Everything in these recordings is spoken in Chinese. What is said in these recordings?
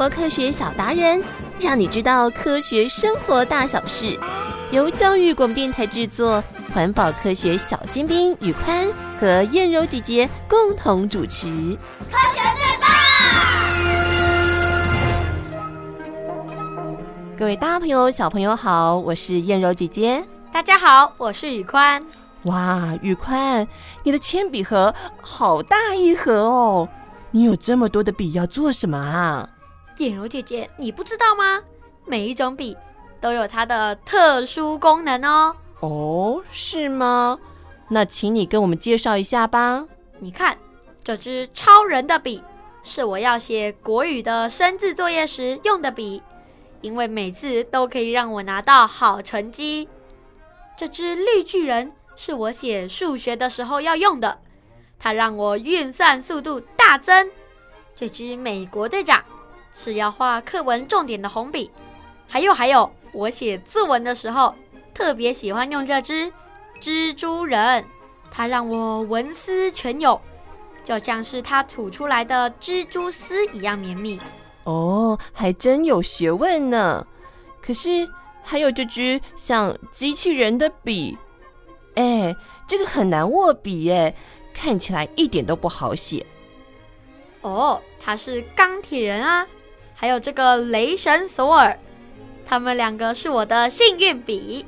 活科学小达人，让你知道科学生活大小事。由教育广播电台制作，环保科学小尖兵宇宽和燕柔姐姐共同主持。科学最棒！各位大朋友、小朋友好，我是燕柔姐姐。大家好，我是宇宽。哇，宇宽，你的铅笔盒好大一盒哦！你有这么多的笔要做什么啊？燕柔姐姐，你不知道吗？每一种笔都有它的特殊功能哦。哦，是吗？那请你跟我们介绍一下吧。你看，这支超人的笔是我要写国语的生字作业时用的笔，因为每次都可以让我拿到好成绩。这支绿巨人是我写数学的时候要用的，它让我运算速度大增。这支美国队长是要画课文重点的红笔。还有还有，我写字文的时候特别喜欢用这支蜘蛛人，它让我文思泉涌，就像是它吐出来的蜘蛛丝一样绵密。哦，还真有学问呢。可是还有这支像机器人的笔，哎，这个很难握笔哎，看起来一点都不好写。哦，它是钢铁人啊，还有这个雷神索尔。他们两个是我的幸运笔，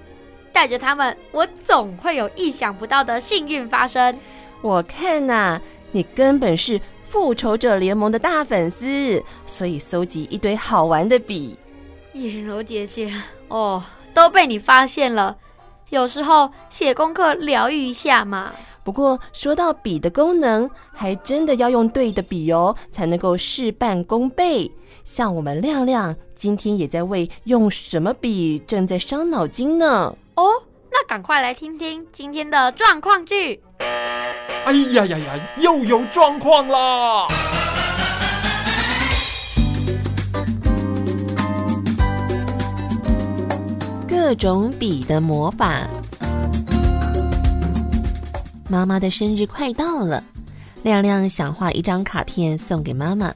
带着他们，我总会有意想不到的幸运发生。我看呐、啊，你根本是复仇者联盟的大粉丝，所以搜集一堆好玩的笔。燕柔姐姐，哦，都被你发现了。有时候写功课疗愈一下嘛。不过说到笔的功能，还真的要用对的笔哦，才能够事半功倍。像我们亮亮今天也在为用什么笔正在伤脑筋呢。哦，那赶快来听听今天的状况剧。哎呀呀呀，又有状况啦！各种笔的魔法。妈妈的生日快到了，亮亮想画一张卡片送给妈妈。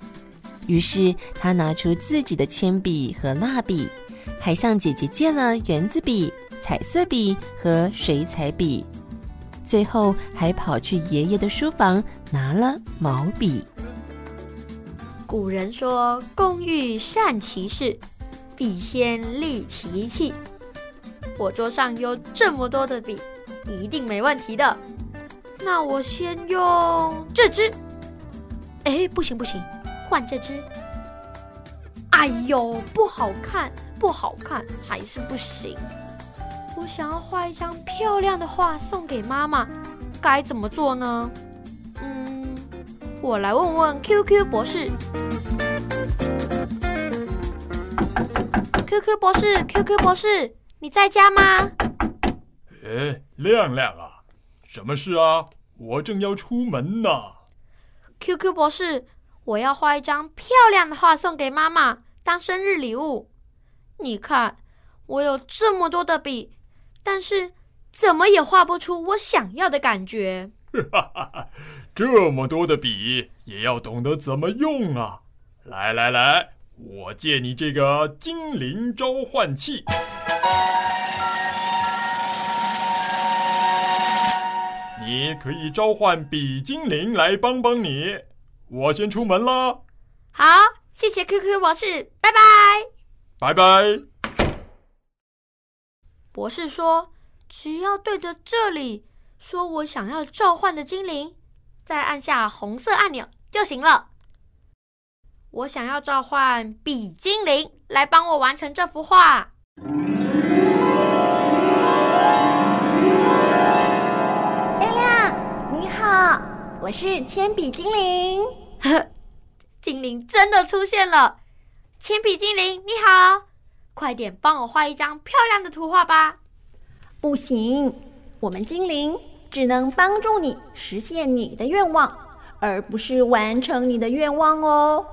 于是他拿出自己的铅笔和蜡笔，还向姐姐借了圆珠笔、彩色笔和水彩笔，最后还跑去爷爷的书房拿了毛笔。古人说：“工欲善其事，必先利其器。”我桌上有这么多的笔，一定没问题的。那我先用这支。哎，不行不行。换这只，哎呦，不好看，不好看，还是不行。我想要画一张漂亮的画送给妈妈，该怎么做呢？嗯，我来问问 QQ 博士。QQ 博士，QQ 博士，你在家吗？哎，亮亮啊，什么事啊？我正要出门呢。QQ 博士。我要画一张漂亮的画送给妈妈当生日礼物。你看，我有这么多的笔，但是怎么也画不出我想要的感觉。哈哈哈，这么多的笔也要懂得怎么用啊！来来来，我借你这个精灵召唤器，你可以召唤笔精灵来帮帮你。我先出门了。好，谢谢 QQ 博士，拜拜。拜拜。博士说，只要对着这里说我想要召唤的精灵，再按下红色按钮就行了。我想要召唤比精灵来帮我完成这幅画。我是铅笔精灵。呵，精灵真的出现了！铅笔精灵，你好，快点帮我画一张漂亮的图画吧。不行，我们精灵只能帮助你实现你的愿望，而不是完成你的愿望哦。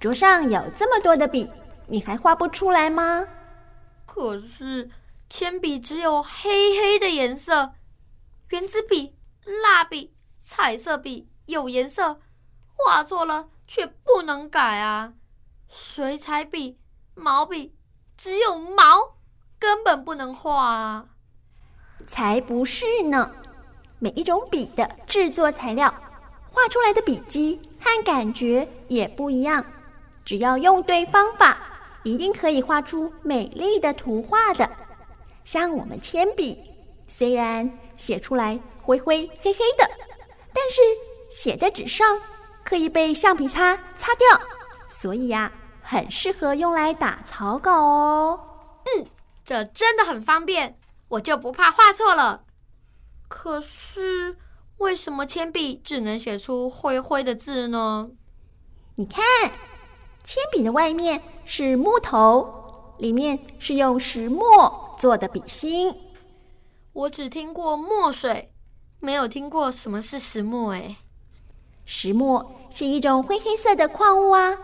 桌上有这么多的笔，你还画不出来吗？可是铅笔只有黑黑的颜色，圆珠笔、蜡笔、彩色笔有颜色。画错了却不能改啊，水彩笔、毛笔只有毛，根本不能画啊！才不是呢！每一种笔的制作材料，画出来的笔迹和感觉也不一样。只要用对方法，一定可以画出美丽的图画的。像我们铅笔，虽然写出来灰灰黑黑的，但是写在纸上可以被橡皮擦擦掉，所以呀，很适合用来打草稿哦。嗯，这真的很方便，我就不怕画错了。可是，为什么铅笔只能写出灰灰的字呢？你看，铅笔的外面是木头，里面是用石墨做的笔芯。我只听过墨水，没有听过什么是石墨。哎，石墨是一种灰黑色的矿物啊，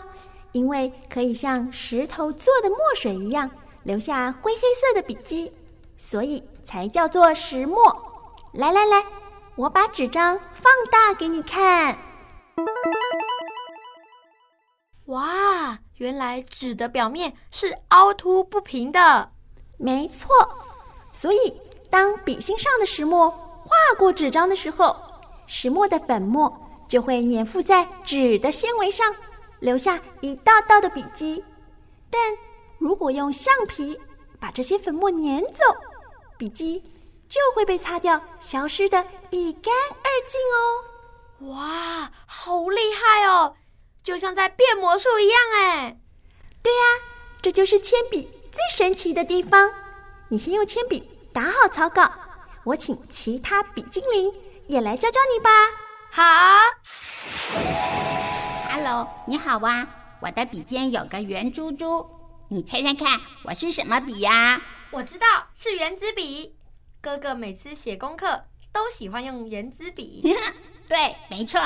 因为可以像石头做的墨水一样留下灰黑色的笔迹，所以才叫做石墨。来来来，我把纸张放大给你看。哇，原来纸的表面是凹凸不平的。没错，所以当笔芯上的石墨划过纸张的时候，石墨的粉末就会粘附在纸的纤维上，留下一道道的笔迹。但如果用橡皮把这些粉末粘走，笔迹，就会被擦掉，消失的一干二净哦！哇，好厉害哦，就像在变魔术一样哎！对呀，这就是铅笔最神奇的地方。你先用铅笔打好草稿，我请其他比精灵也来教教你吧。好，Hello，你好啊！我的笔尖有个圆珠珠，你猜猜看，我是什么笔呀？我知道是圆珠笔。哥哥每次写功课都喜欢用圆珠笔。对，没错。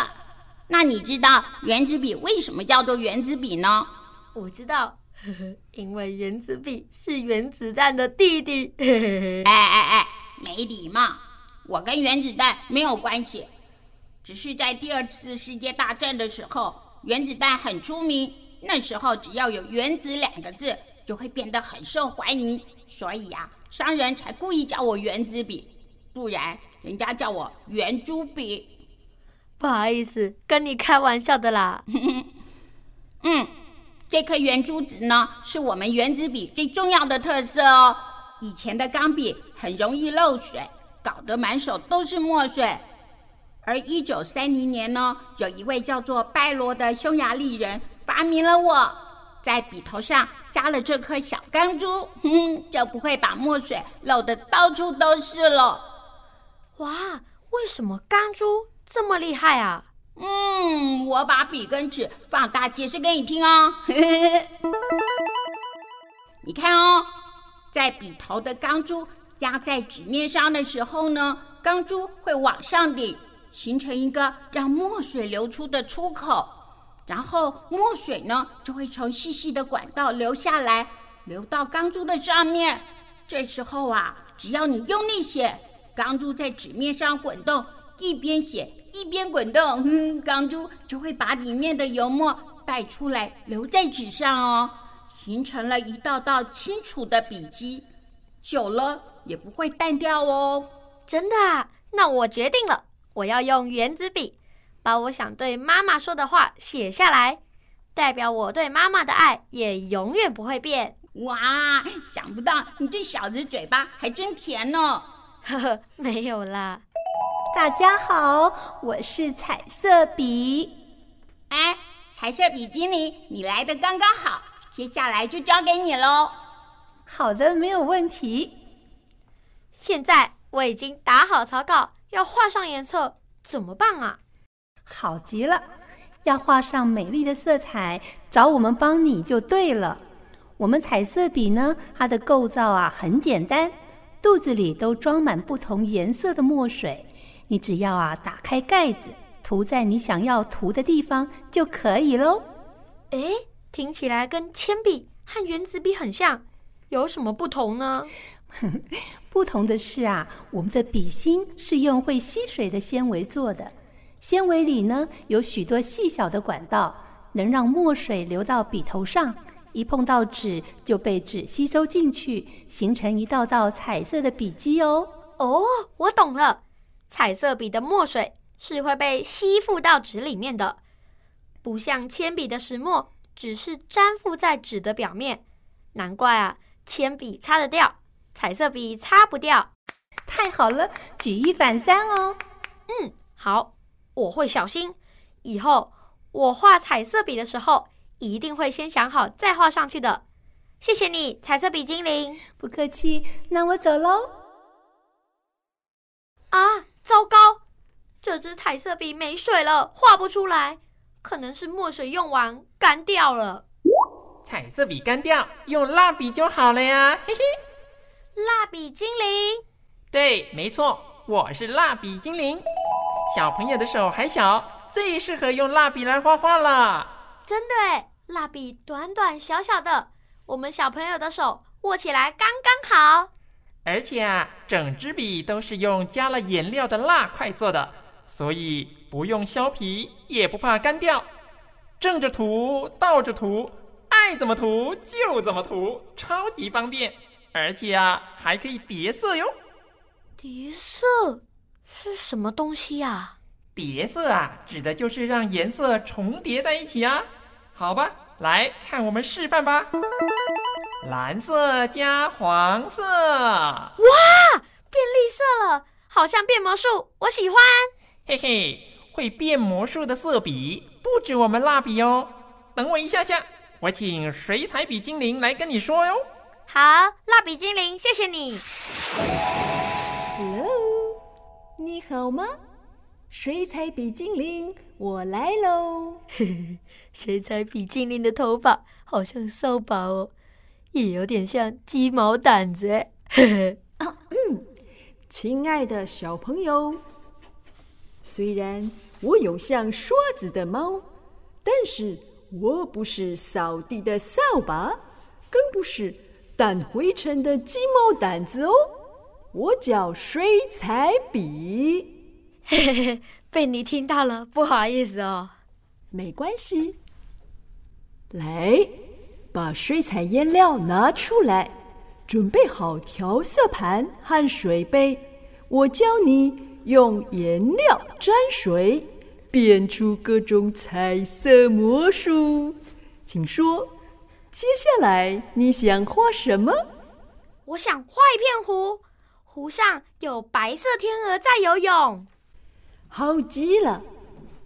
那你知道圆珠笔为什么叫做圆珠笔呢？我知道，呵呵，因为原子笔是原子弹的弟弟。哎 哎哎，没礼貌！我跟原子弹没有关系，只是在第二次世界大战的时候，原子弹很出名。那时候只要有“原子”两个字，就会变得很受欢迎。所以呀、啊。商人才故意叫我原子笔，不然人家叫我圆珠笔。不好意思，跟你开玩笑的啦。嗯，这颗圆珠子呢，是我们原子笔最重要的特色哦。以前的钢笔很容易漏水，搞得满手都是墨水。而一九三零年呢，有一位叫做拜罗的匈牙利人发明了我。在笔头上加了这颗小钢珠，哼 哼，就不会把墨水漏得到处都是了。哇，为什么钢珠这么厉害啊？嗯，我把笔跟纸放大解释给你听哦。你看哦，在笔头的钢珠压在纸面上的时候呢，钢珠会往上顶，形成一个让墨水流出的出口。然后墨水呢，就会从细细的管道流下来，流到钢珠的上面。这时候啊，只要你用力写，钢珠在纸面上滚动，一边写一边滚动，哼，钢珠就会把里面的油墨带出来，留在纸上哦，形成了一道道清楚的笔迹，久了也不会淡掉哦。真的啊？那我决定了，我要用原子笔。把我想对妈妈说的话写下来，代表我对妈妈的爱也永远不会变。哇，想不到你这小子嘴巴还真甜呢！呵呵，没有啦。大家好，我是彩色笔。哎，彩色笔精灵，你来的刚刚好，接下来就交给你喽。好的，没有问题。现在我已经打好草稿，要画上颜色，怎么办啊？好极了，要画上美丽的色彩，找我们帮你就对了。我们彩色笔呢，它的构造啊很简单，肚子里都装满不同颜色的墨水。你只要啊打开盖子，涂在你想要涂的地方就可以喽。诶，听起来跟铅笔和原子笔很像，有什么不同呢？不同的是啊，我们的笔芯是用会吸水的纤维做的。纤维里呢，有许多细小的管道，能让墨水流到笔头上，一碰到纸就被纸吸收进去，形成一道道彩色的笔迹哦。哦，我懂了，彩色笔的墨水是会被吸附到纸里面的，不像铅笔的石墨只是粘附在纸的表面。难怪啊，铅笔擦得掉，彩色笔擦不掉。太好了，举一反三哦。嗯，好，我会小心。以后我画彩色笔的时候，一定会先想好再画上去的。谢谢你，彩色笔精灵。不客气，那我走喽。啊，糟糕！这支彩色笔没水了，画不出来。可能是墨水用完干掉了。彩色笔干掉，用蜡笔就好了呀，嘿嘿。蜡笔精灵。对，没错，我是蜡笔精灵。小朋友的手还小，最适合用蜡笔来画画了。真的耶，蜡笔短短小小的，我们小朋友的手握起来刚刚好。而且啊，整支笔都是用加了颜料的蜡块做的，所以不用削皮，也不怕干掉。正着涂，倒着涂，爱怎么涂就怎么涂，超级方便。而且啊，还可以叠色哟。叠色是什么东西呀？叠色啊，指的就是让颜色重叠在一起啊。好吧，来看我们示范吧。蓝色加黄色，哇，变绿色了，好像变魔术，我喜欢。嘿嘿，会变魔术的色笔不止我们蜡笔哦。等我一下下，我请水彩笔精灵来跟你说哟。好，蜡笔精灵，谢谢你。Hello，你好吗？水彩笔精灵，我来喽。嘿嘿，水彩笔精灵的头发好像扫把哦，也有点像鸡毛掸子。嘿嘿，啊，嗯，亲爱的小朋友，虽然我有像刷子的猫，但是我不是扫地的扫把，更不是掸灰尘的鸡毛掸子哦。我叫水彩笔，嘿嘿嘿，被你听到了，不好意思哦。没关系，来，把水彩颜料拿出来，准备好调色盘和水杯。我教你用颜料沾水，变出各种彩色魔术。请说，接下来你想画什么？我想画一片湖。湖上有白色天鹅在游泳，好极了。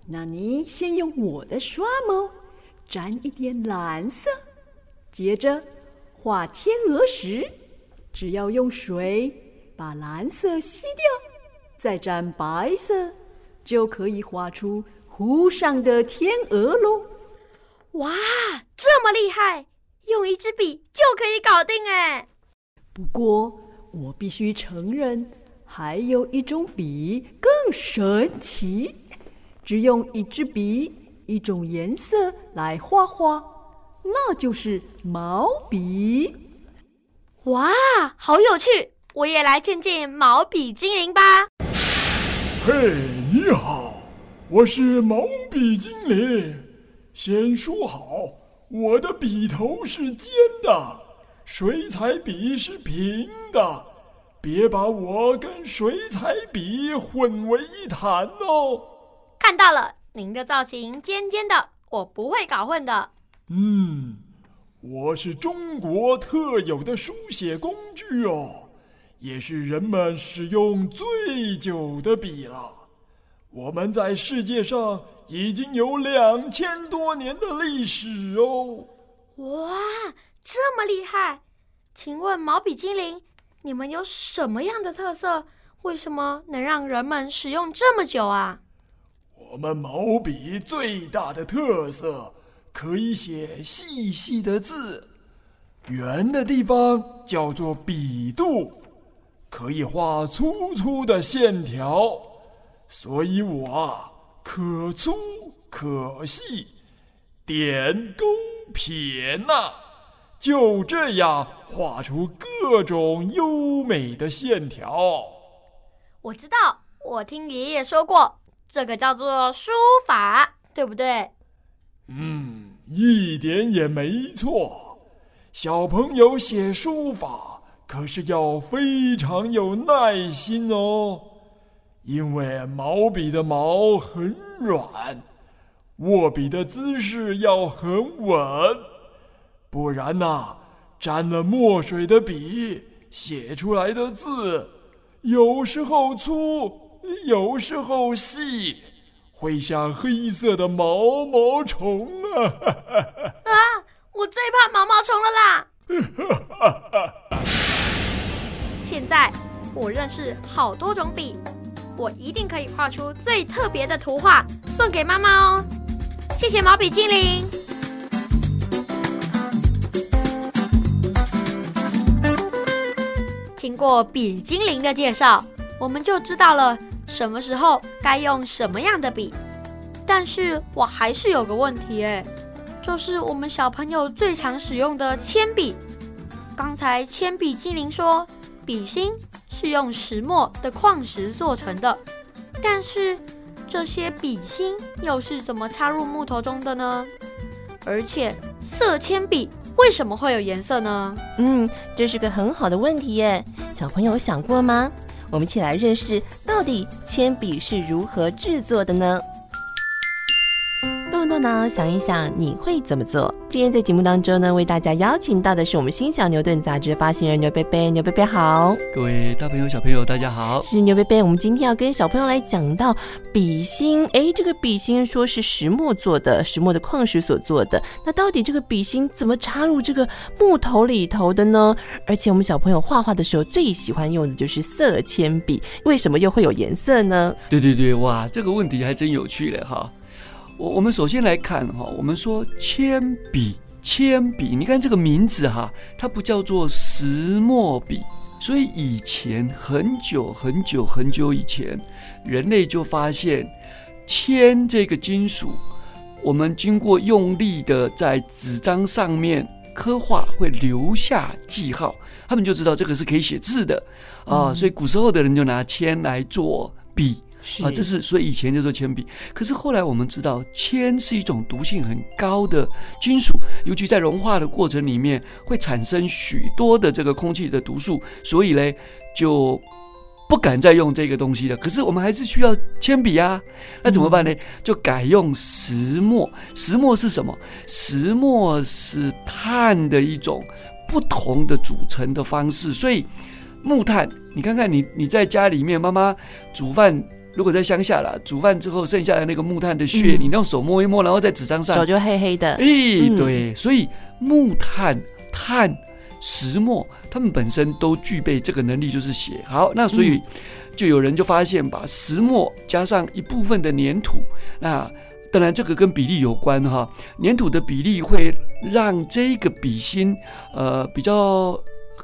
那你先用我的刷毛沾一点蓝色，接着画天鹅时，只要用水把蓝色吸掉，再沾白色，就可以画出湖上的天鹅喽。哇，这么厉害！用一支笔就可以搞定哎。不过。我必须承认，还有一种笔更神奇，只用一支笔、一种颜色来画画，那就是毛笔。哇，好有趣！我也来见见毛笔精灵吧。嘿，你好，我是毛笔精灵。先说好，我的笔头是尖的。水彩笔是平的，别把我跟水彩笔混为一谈哦。看到了，您的造型尖尖的，我不会搞混的。嗯，我是中国特有的书写工具哦，也是人们使用最久的笔了。我们在世界上已经有两千多年的历史哦。哇！这么厉害，请问毛笔精灵，你们有什么样的特色？为什么能让人们使用这么久啊？我们毛笔最大的特色，可以写细细的字，圆的地方叫做笔肚，可以画粗粗的线条，所以我啊，可粗可细，点勾撇捺。就这样画出各种优美的线条。我知道，我听爷爷说过，这个叫做书法，对不对？嗯，一点也没错。小朋友写书法可是要非常有耐心哦，因为毛笔的毛很软，握笔的姿势要很稳，不然呐、沾了墨水的笔写出来的字，有时候粗，有时候细，会像黑色的毛毛虫啊！啊，我最怕毛毛虫了啦！现在我认识好多种笔，我一定可以画出最特别的图画送给妈妈哦。谢谢毛笔精灵。经过笔精灵的介绍，我们就知道了什么时候该用什么样的笔。但是我还是有个问题诶，就是我们小朋友最常使用的铅笔。刚才铅笔精灵说，笔芯是用石墨的矿石做成的，但是。这些笔芯又是怎么插入木头中的呢？而且色铅笔为什么会有颜色呢？嗯，这是个很好的问题耶。小朋友想过吗？我们一起来认识到底铅笔是如何制作的呢？动动脑想一想，你会怎么做？今天在节目当中呢，为大家邀请到的是我们新小牛顿杂志发行人牛贝贝。牛贝贝好，各位大朋友小朋友大家好。是牛贝贝，我们今天要跟小朋友来讲到笔芯。哎，这个笔芯说是石墨做的，石墨的矿石所做的。那到底这个笔芯怎么插入这个木头里头的呢？而且我们小朋友画画的时候最喜欢用的就是色铅笔，为什么又会有颜色呢？对对对，哇，这个问题还真有趣嘞哈。我我们首先来看哈，我们说铅笔，铅笔，你看这个名字哈，它不叫做石墨笔，所以以前很久很久很久以前，人类就发现铅这个金属，我们经过用力的在纸张上面刻画，会留下记号，他们就知道这个是可以写字的啊，所以古时候的人就拿铅来做笔。啊，这是所以以前就说铅笔，可是后来我们知道铅是一种毒性很高的金属，尤其在融化的过程里面会产生许多的这个空气的毒素，所以嘞就不敢再用这个东西了。可是我们还是需要铅笔啊，那怎么办呢？就改用石墨。石墨是什么？石墨是碳的一种不同的组成的方式，所以木炭，你看看你你在家里面妈妈煮饭。如果在乡下啦，煮饭之后剩下的那个木炭的屑，嗯、你用手摸一摸，然后在纸张上，手就黑黑的。哎、欸，对，嗯、所以木炭、炭、石墨，它们本身都具备这个能力，就是写。好，那所以就有人就发现，把石墨加上一部分的粘土，那当然这个跟比例有关哈，粘土的比例会让这个笔芯呃比较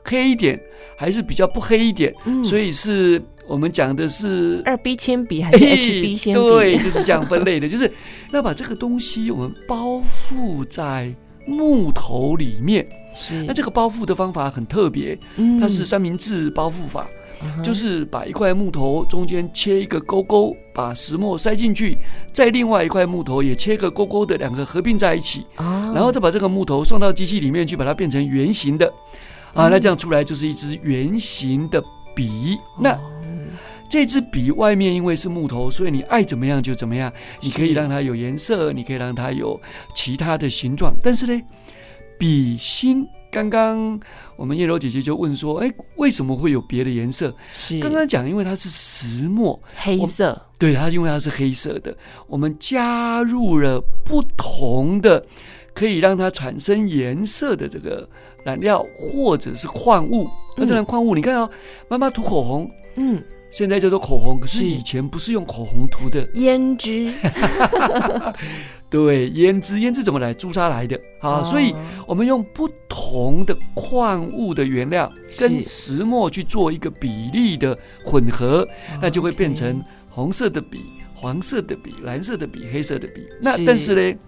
黑一点，还是比较不黑一点，嗯、所以是。我们讲的是二 B 铅笔还是 HB 铅笔？对，就是这样分类的，就是那把这个东西我们包覆在木头里面。是，那这个包覆的方法很特别，它是三明治包覆法，嗯、就是把一块木头中间切一个沟沟，把石墨塞进去，再另外一块木头也切个沟沟的两个合并在一起，哦、然后再把这个木头送到机器里面去，把它变成圆形的，啊，那这样出来就是一支圆形的笔。那这支笔外面因为是木头，所以你爱怎么样就怎么样。你可以让它有颜色，你可以让它有其他的形状。但是呢，笔芯刚刚我们叶柔姐姐就问说：“哎，为什么会有别的颜色？”是刚刚讲，因为它是石墨，黑色。对，它因为它是黑色的，我们加入了不同的可以让它产生颜色的这个染料或者是矿物。那这样矿物，你看哦，妈妈涂口红，嗯。现在叫做口红，可是以前不是用口红涂的，胭脂。对，胭脂，胭脂怎么来？朱砂来的啊！所以我们用不同的矿物的原料跟石墨去做一个比例的混合，那就会变成红色的笔、黄色的笔、蓝色的笔、黑色的笔。那但是呢，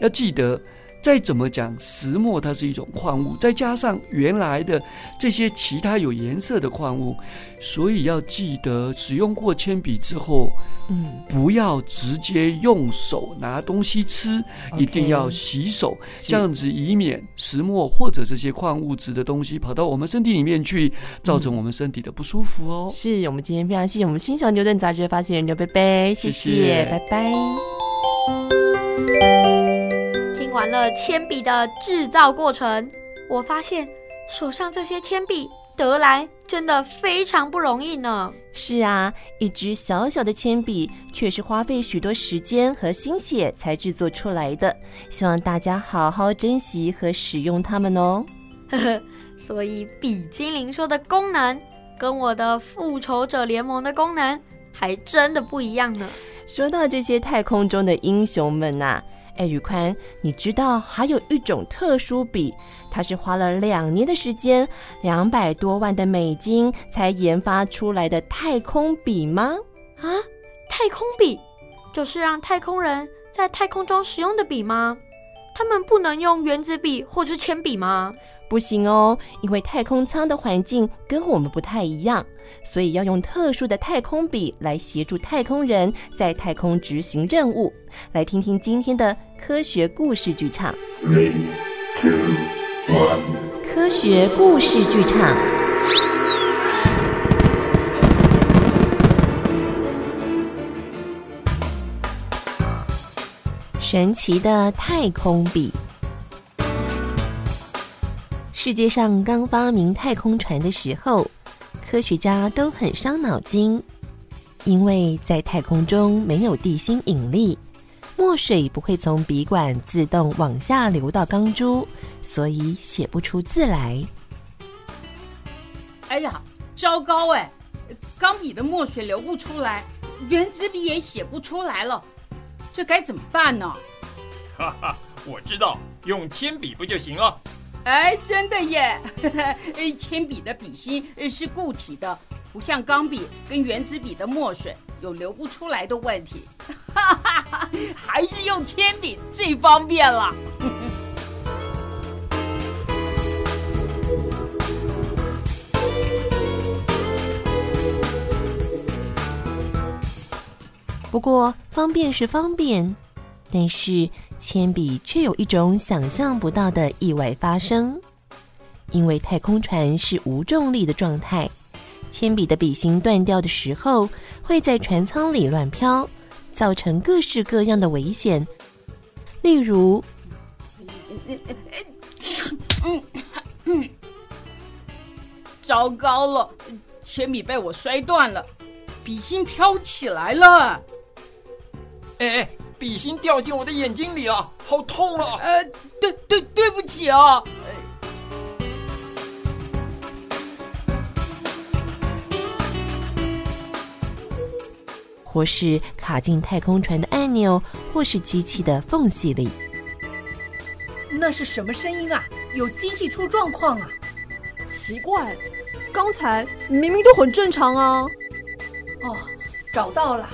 要记得再怎么讲，石墨它是一种矿物，再加上原来的这些其他有颜色的矿物，所以要记得使用过铅笔之后，嗯，不要直接用手拿东西吃，一定要洗手，这样子以免石墨或者这些矿物质的东西跑到我们身体里面去，造成我们身体的不舒服哦。是我们今天非常谢谢我们新手牛顿杂志的发行人刘贝贝，谢谢，谢谢拜拜。听完了铅笔的制造过程，我发现手上这些铅笔得来真的非常不容易呢。是啊，一支小小的铅笔却是花费许多时间和心血才制作出来的。希望大家好好珍惜和使用它们哦。呵呵，所以笔精灵说的功能跟我的复仇者联盟的功能还真的不一样呢。说到这些太空中的英雄们呐、啊，哎，宇宽，你知道还有一种特殊笔，它是花了两年的时间，两百多万的美金才研发出来的太空笔吗？啊，太空笔就是让太空人在太空中使用的笔吗？他们不能用原子笔或是铅笔吗？不行哦，因为太空舱的环境跟我们不太一样，所以要用特殊的太空笔来协助太空人在太空执行任务。来听听今天的科学故事剧场。Three, two, one. 科学故事剧场。神奇的太空笔。世界上刚发明太空船的时候，科学家都很伤脑筋，因为在太空中没有地心引力，墨水不会从笔管自动往下流到钢珠，所以写不出字来。哎呀，糟糕哎！钢笔的墨水流不出来，圆珠笔也写不出来了，这该怎么办呢？哈哈，我知道，用铅笔不就行了？哎，真的耶！铅笔的笔芯是固体的，不像钢笔跟原子笔的墨水有流不出来的问题。哈哈哈，还是用铅笔最方便了。不过方便是方便，但是。铅笔却有一种想象不到的意外发生，因为太空船是无重力的状态，铅笔的笔芯断掉的时候，会在船舱里乱飘，造成各式各样的危险。例如，糟糕了，铅笔被我摔断了，笔芯飘起来了。哎哎。笔芯掉进我的眼睛里了，好痛啊！呃，对对对不起啊。或是卡进太空船的按钮，或是机器的缝隙里。那是什么声音啊？有机器出状况啊？奇怪，刚才明明都很正常啊。哦，找到了。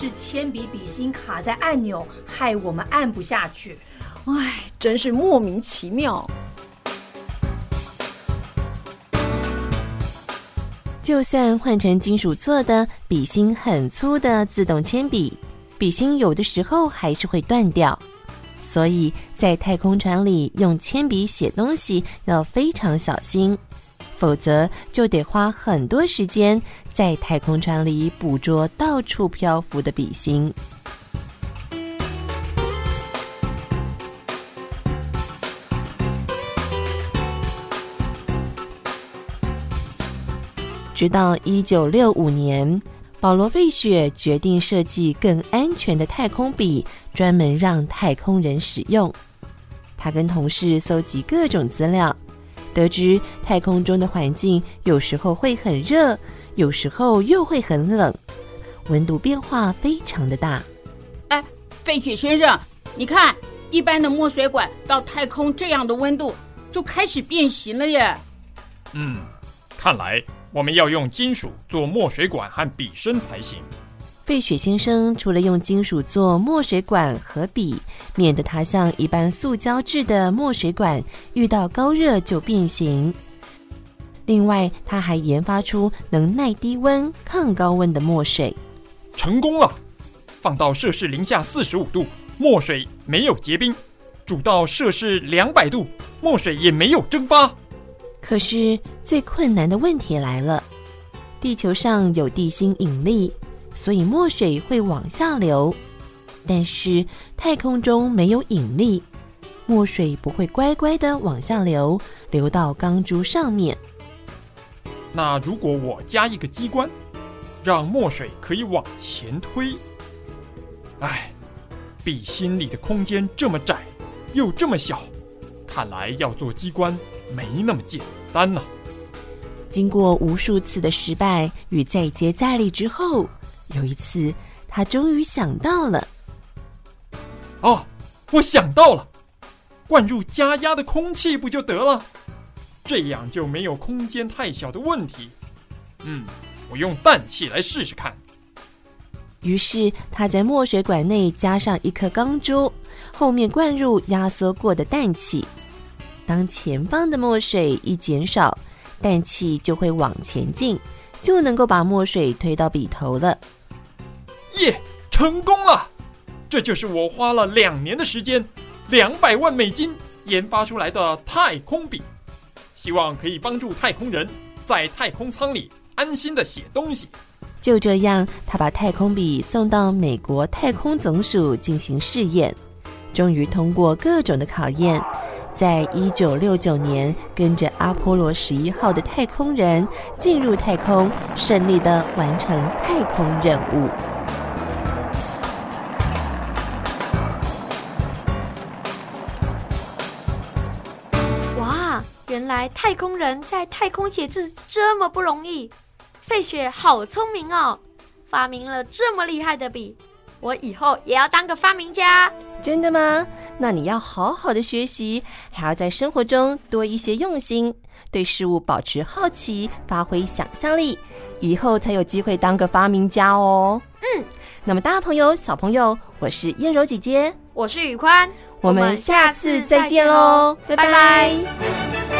是铅笔笔芯卡在按钮，害我们按不下去。唉，真是莫名其妙。就算换成金属做的、笔芯很粗的自动铅笔，笔芯有的时候还是会断掉。所以在太空船里用铅笔写东西要非常小心。否则就得花很多时间在太空船里捕捉到处漂浮的笔芯。直到一九六五年，保罗·费雪决定设计更安全的太空笔，专门让太空人使用。他跟同事搜集各种资料。得知太空中的环境有时候会很热，有时候又会很冷，温度变化非常的大。哎，费雪先生，你看，一般的墨水管到太空这样的温度就开始变形了耶。嗯，看来我们要用金属做墨水管和笔身才行。费雪先生除了用金属做墨水管和笔，免得它像一般塑胶制的墨水管遇到高热就变形。另外，他还研发出能耐低温、抗高温的墨水。成功了！放到摄氏零下四十五度，墨水没有结冰；煮到摄氏两百度，墨水也没有蒸发。可是最困难的问题来了：地球上有地心引力，所以墨水会往下流；但是太空中没有引力，墨水不会乖乖的往下流，流到钢珠上面。那如果我加一个机关，让墨水可以往前推，哎，笔芯里的空间这么窄，又这么小，看来要做机关没那么简单呢。经过无数次的失败与再接再厉之后，有一次他终于想到了。哦，我想到了，灌入加压的空气不就得了？这样就没有空间太小的问题。嗯，我用氮气来试试看。于是他在墨水管内加上一颗钢珠，后面灌入压缩过的氮气。当前方的墨水一减少，氮气就会往前进，就能够把墨水推到笔头了。耶，成功了！这就是我花了两年的时间，两百万美金研发出来的太空笔。希望可以帮助太空人在太空舱里安心的写东西。就这样，他把太空笔送到美国太空总署进行试验，终于通过各种的考验，在一九六九年，跟着阿波罗十一号的太空人进入太空，顺利的完成太空任务。来太空人在太空写字这么不容易，费雪好聪明哦，发明了这么厉害的笔，我以后也要当个发明家。真的吗？那你要好好的学习，还要在生活中多一些用心，对事物保持好奇，发挥想象力，以后才有机会当个发明家哦。嗯，那么大朋友、小朋友，我是燕柔姐姐，我是宇宽，我们下次再见喽，拜拜。拜拜。